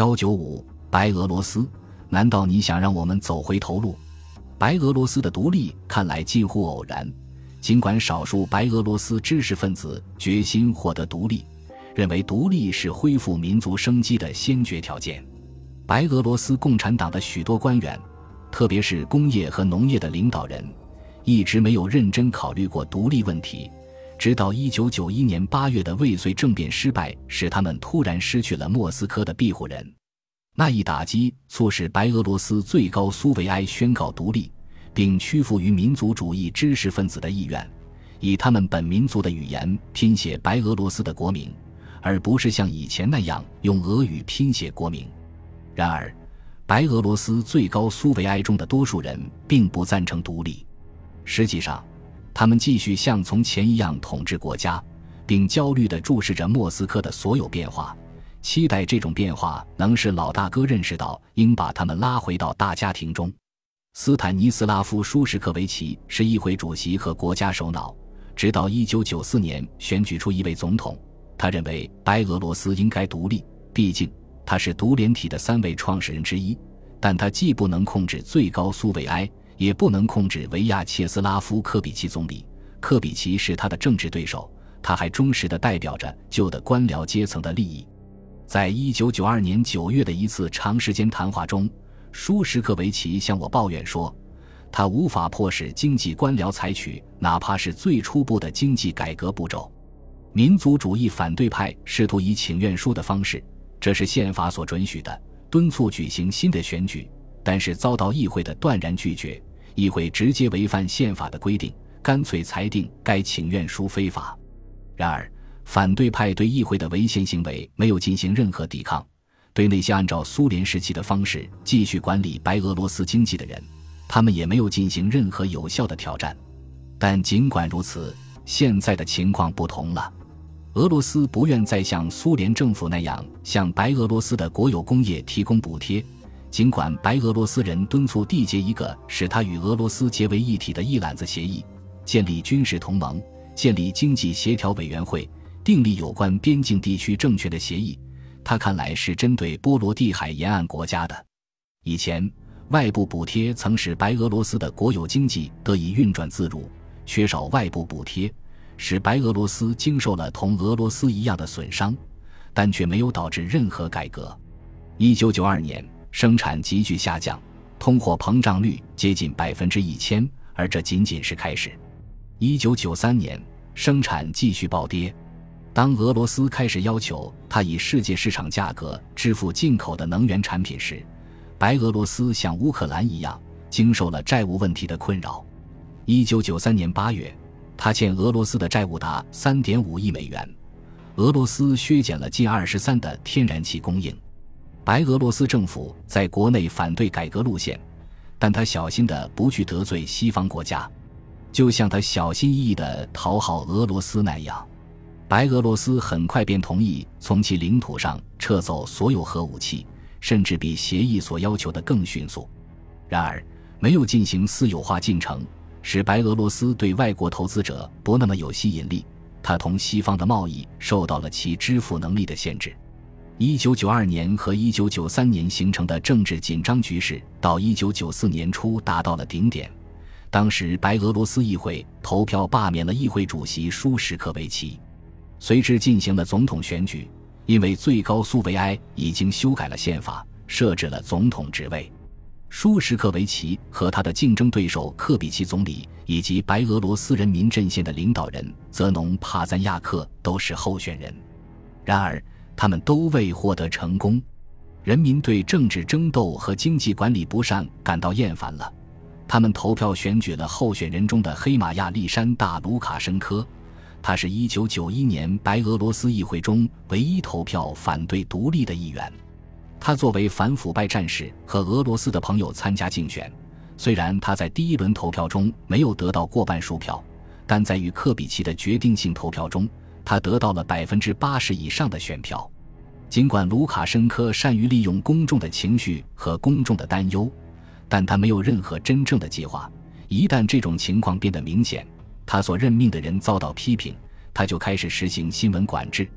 幺九五，白俄罗斯，难道你想让我们走回头路？白俄罗斯的独立看来近乎偶然，尽管少数白俄罗斯知识分子决心获得独立，认为独立是恢复民族生机的先决条件。白俄罗斯共产党的许多官员，特别是工业和农业的领导人，一直没有认真考虑过独立问题。直到一九九一年八月的未遂政变失败，使他们突然失去了莫斯科的庇护人。那一打击促使白俄罗斯最高苏维埃宣告独立，并屈服于民族主义知识分子的意愿，以他们本民族的语言拼写白俄罗斯的国名，而不是像以前那样用俄语拼写国名。然而，白俄罗斯最高苏维埃中的多数人并不赞成独立。实际上，他们继续像从前一样统治国家，并焦虑地注视着莫斯科的所有变化，期待这种变化能使老大哥认识到应把他们拉回到大家庭中。斯坦尼斯拉夫·舒什克维奇是议会主席和国家首脑，直到1994年选举出一位总统。他认为白俄罗斯应该独立，毕竟他是独联体的三位创始人之一。但他既不能控制最高苏维埃。也不能控制维亚切斯拉夫·科比奇总理。科比奇是他的政治对手，他还忠实地代表着旧的官僚阶层的利益。在一九九二年九月的一次长时间谈话中，舒什克维奇向我抱怨说，他无法迫使经济官僚采取哪怕是最初步的经济改革步骤。民族主义反对派试图以请愿书的方式，这是宪法所准许的，敦促举行新的选举，但是遭到议会的断然拒绝。议会直接违反宪法的规定，干脆裁定该请愿书非法。然而，反对派对议会的违宪行为没有进行任何抵抗。对那些按照苏联时期的方式继续管理白俄罗斯经济的人，他们也没有进行任何有效的挑战。但尽管如此，现在的情况不同了。俄罗斯不愿再像苏联政府那样向白俄罗斯的国有工业提供补贴。尽管白俄罗斯人敦促缔结一个使他与俄罗斯结为一体的一揽子协议，建立军事同盟，建立经济协调委员会，订立有关边境地区政权的协议，他看来是针对波罗的海沿岸国家的。以前，外部补贴曾使白俄罗斯的国有经济得以运转自如，缺少外部补贴，使白俄罗斯经受了同俄罗斯一样的损伤，但却没有导致任何改革。一九九二年。生产急剧下降，通货膨胀率接近百分之一千，而这仅仅是开始。一九九三年，生产继续暴跌。当俄罗斯开始要求他以世界市场价格支付进口的能源产品时，白俄罗斯像乌克兰一样经受了债务问题的困扰。一九九三年八月，他欠俄罗斯的债务达三点五亿美元，俄罗斯削减了近二十三的天然气供应。白俄罗斯政府在国内反对改革路线，但他小心的不去得罪西方国家，就像他小心翼翼的讨好俄罗斯那样。白俄罗斯很快便同意从其领土上撤走所有核武器，甚至比协议所要求的更迅速。然而，没有进行私有化进程，使白俄罗斯对外国投资者不那么有吸引力。他同西方的贸易受到了其支付能力的限制。一九九二年和一九九三年形成的政治紧张局势，到一九九四年初达到了顶点。当时，白俄罗斯议会投票罢免了议会主席舒什克维奇，随之进行了总统选举。因为最高苏维埃已经修改了宪法，设置了总统职位，舒什克维奇和他的竞争对手克比奇总理以及白俄罗斯人民阵线的领导人泽农·帕赞亚克都是候选人。然而，他们都未获得成功，人民对政治争斗和经济管理不善感到厌烦了。他们投票选举了候选人中的黑马亚历山大·卢卡申科，他是一九九一年白俄罗斯议会中唯一投票反对独立的议员。他作为反腐败战士和俄罗斯的朋友参加竞选，虽然他在第一轮投票中没有得到过半数票，但在与克比奇的决定性投票中。他得到了百分之八十以上的选票，尽管卢卡申科善于利用公众的情绪和公众的担忧，但他没有任何真正的计划。一旦这种情况变得明显，他所任命的人遭到批评，他就开始实行新闻管制。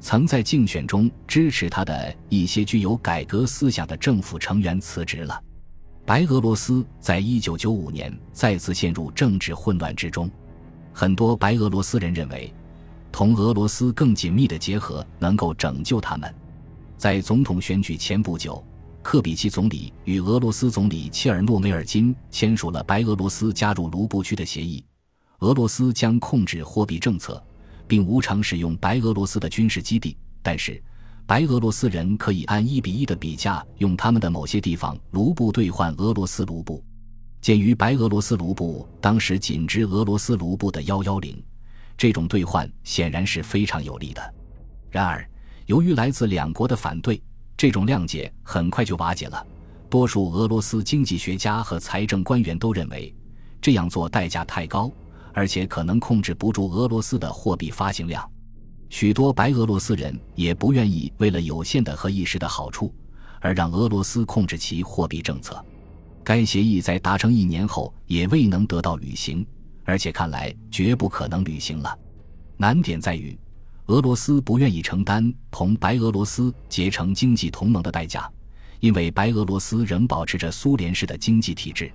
曾在竞选中支持他的一些具有改革思想的政府成员辞职了。白俄罗斯在一九九五年再次陷入政治混乱之中，很多白俄罗斯人认为，同俄罗斯更紧密的结合能够拯救他们。在总统选举前不久，克比奇总理与俄罗斯总理切尔诺梅尔金签署了白俄罗斯加入卢布区的协议，俄罗斯将控制货币政策。并无偿使用白俄罗斯的军事基地，但是白俄罗斯人可以按一比一的比价用他们的某些地方卢布兑换俄罗斯卢布。鉴于白俄罗斯卢布当时仅值俄罗斯卢布的幺幺零，这种兑换显然是非常有利的。然而，由于来自两国的反对，这种谅解很快就瓦解了。多数俄罗斯经济学家和财政官员都认为，这样做代价太高。而且可能控制不住俄罗斯的货币发行量，许多白俄罗斯人也不愿意为了有限的和一时的好处而让俄罗斯控制其货币政策。该协议在达成一年后也未能得到履行，而且看来绝不可能履行了。难点在于，俄罗斯不愿意承担同白俄罗斯结成经济同盟的代价，因为白俄罗斯仍保持着苏联式的经济体制。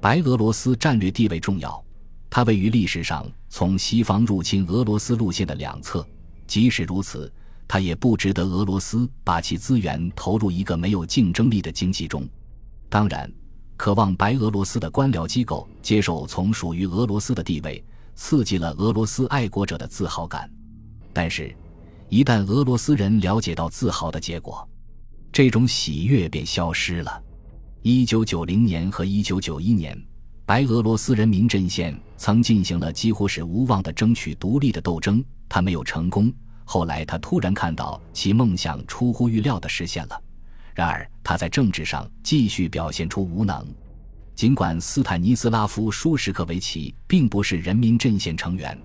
白俄罗斯战略地位重要。它位于历史上从西方入侵俄罗斯路线的两侧，即使如此，它也不值得俄罗斯把其资源投入一个没有竞争力的经济中。当然，渴望白俄罗斯的官僚机构接受从属于俄罗斯的地位，刺激了俄罗斯爱国者的自豪感。但是，一旦俄罗斯人了解到自豪的结果，这种喜悦便消失了。一九九零年和一九九一年。白俄罗斯人民阵线曾进行了几乎是无望的争取独立的斗争，他没有成功。后来，他突然看到其梦想出乎预料的实现了。然而，他在政治上继续表现出无能。尽管斯坦尼斯拉夫·舒什克维奇并不是人民阵线成员，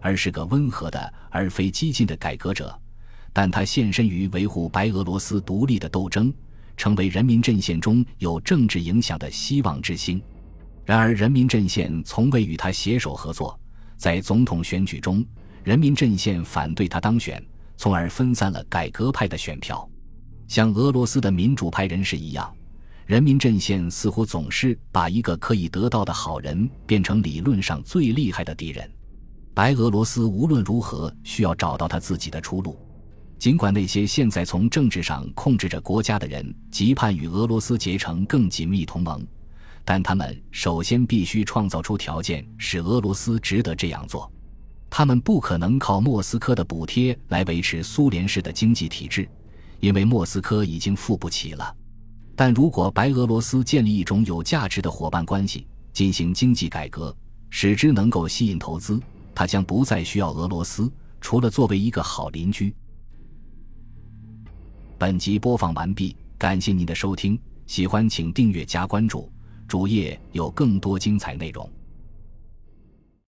而是个温和的而非激进的改革者，但他献身于维护白俄罗斯独立的斗争，成为人民阵线中有政治影响的希望之星。然而，人民阵线从未与他携手合作。在总统选举中，人民阵线反对他当选，从而分散了改革派的选票。像俄罗斯的民主派人士一样，人民阵线似乎总是把一个可以得到的好人变成理论上最厉害的敌人。白俄罗斯无论如何需要找到他自己的出路。尽管那些现在从政治上控制着国家的人急盼与俄罗斯结成更紧密同盟。但他们首先必须创造出条件，使俄罗斯值得这样做。他们不可能靠莫斯科的补贴来维持苏联式的经济体制，因为莫斯科已经付不起了。但如果白俄罗斯建立一种有价值的伙伴关系，进行经济改革，使之能够吸引投资，它将不再需要俄罗斯，除了作为一个好邻居。本集播放完毕，感谢您的收听，喜欢请订阅加关注。主页有更多精彩内容。